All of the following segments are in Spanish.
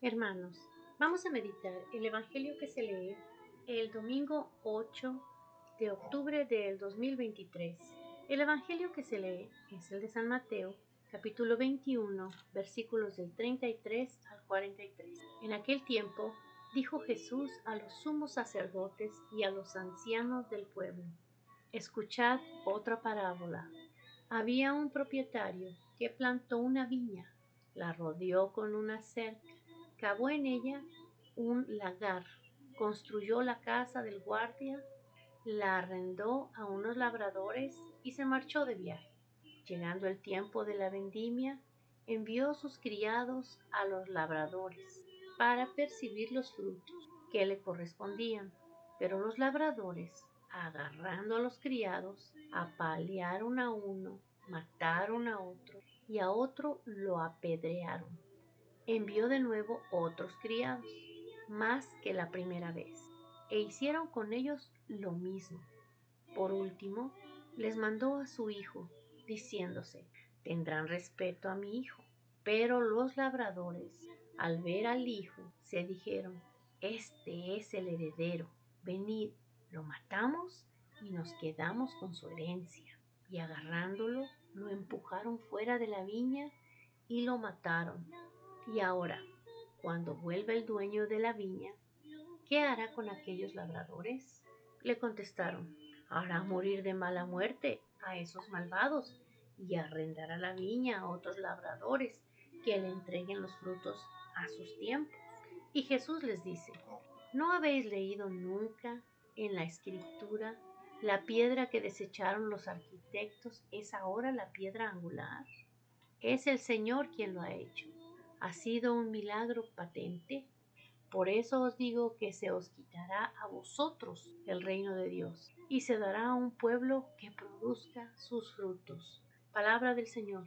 Hermanos, vamos a meditar el Evangelio que se lee el domingo 8 de octubre del 2023. El Evangelio que se lee es el de San Mateo, capítulo 21, versículos del 33 al 43. En aquel tiempo dijo Jesús a los sumos sacerdotes y a los ancianos del pueblo, Escuchad otra parábola. Había un propietario que plantó una viña, la rodeó con una cerca, cavó en ella un lagar, construyó la casa del guardia, la arrendó a unos labradores y se marchó de viaje. Llegando el tiempo de la vendimia, envió sus criados a los labradores para percibir los frutos que le correspondían. Pero los labradores, agarrando a los criados, apalearon a uno, mataron a otro y a otro lo apedrearon. Envió de nuevo otros criados, más que la primera vez, e hicieron con ellos lo mismo. Por último, les mandó a su hijo, diciéndose, tendrán respeto a mi hijo. Pero los labradores, al ver al hijo, se dijeron, este es el heredero, venid, lo matamos y nos quedamos con su herencia. Y agarrándolo, lo empujaron fuera de la viña y lo mataron. Y ahora, cuando vuelva el dueño de la viña, ¿qué hará con aquellos labradores? Le contestaron, hará morir de mala muerte a esos malvados y arrendará la viña a otros labradores que le entreguen los frutos a sus tiempos. Y Jesús les dice, ¿no habéis leído nunca en la escritura la piedra que desecharon los arquitectos es ahora la piedra angular? Es el Señor quien lo ha hecho. Ha sido un milagro patente. Por eso os digo que se os quitará a vosotros el reino de Dios y se dará a un pueblo que produzca sus frutos. Palabra del Señor.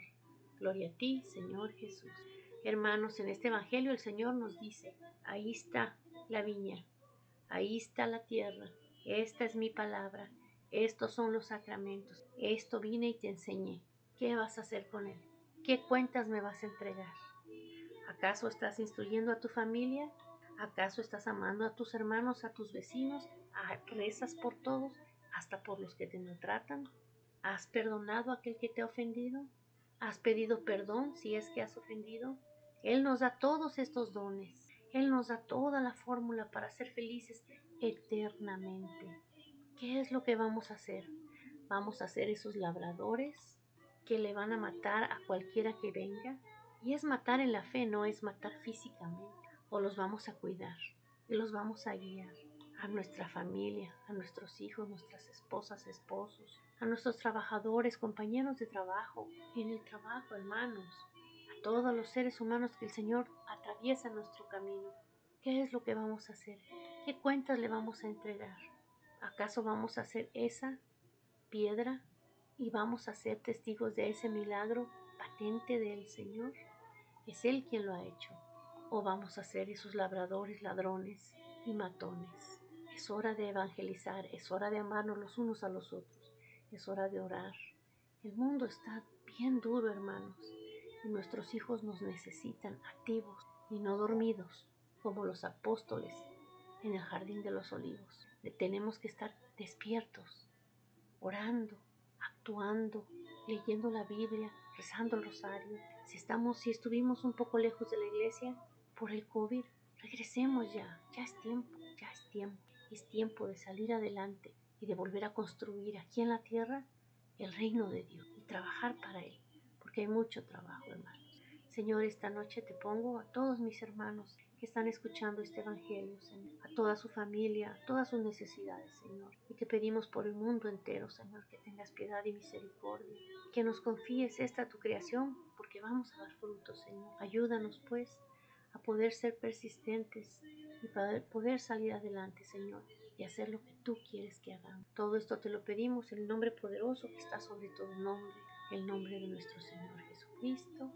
Gloria a ti, Señor Jesús. Hermanos, en este Evangelio el Señor nos dice, ahí está la viña, ahí está la tierra, esta es mi palabra, estos son los sacramentos, esto vine y te enseñé. ¿Qué vas a hacer con él? ¿Qué cuentas me vas a entregar? ¿Acaso estás instruyendo a tu familia? ¿Acaso estás amando a tus hermanos, a tus vecinos? ¿Rezas por todos, hasta por los que te maltratan? ¿Has perdonado a aquel que te ha ofendido? ¿Has pedido perdón si es que has ofendido? Él nos da todos estos dones. Él nos da toda la fórmula para ser felices eternamente. ¿Qué es lo que vamos a hacer? Vamos a ser esos labradores que le van a matar a cualquiera que venga. Y es matar en la fe, no es matar físicamente. O los vamos a cuidar y los vamos a guiar a nuestra familia, a nuestros hijos, nuestras esposas, esposos, a nuestros trabajadores, compañeros de trabajo, en el trabajo, hermanos, a todos los seres humanos que el Señor atraviesa nuestro camino. ¿Qué es lo que vamos a hacer? ¿Qué cuentas le vamos a entregar? ¿Acaso vamos a hacer esa piedra y vamos a ser testigos de ese milagro patente del Señor? Es Él quien lo ha hecho. ¿O vamos a ser esos labradores, ladrones y matones? Es hora de evangelizar, es hora de amarnos los unos a los otros, es hora de orar. El mundo está bien duro, hermanos, y nuestros hijos nos necesitan activos y no dormidos, como los apóstoles en el jardín de los olivos. Tenemos que estar despiertos, orando, actuando, leyendo la Biblia, rezando el rosario. Si estamos, si estuvimos un poco lejos de la iglesia por el COVID, regresemos ya, ya es tiempo, ya es tiempo. Es tiempo de salir adelante y de volver a construir aquí en la tierra el reino de Dios y trabajar para Él, porque hay mucho trabajo, hermanos. Señor, esta noche te pongo a todos mis hermanos que están escuchando este Evangelio, a toda su familia, a todas sus necesidades, Señor. Y te pedimos por el mundo entero, Señor, que tengas piedad y misericordia, que nos confíes esta tu creación, porque vamos a dar frutos, Señor. Ayúdanos, pues, a poder ser persistentes y para poder salir adelante, Señor, y hacer lo que tú quieres que hagamos. Todo esto te lo pedimos en el nombre poderoso que está sobre todo nombre, el nombre de nuestro Señor Jesucristo.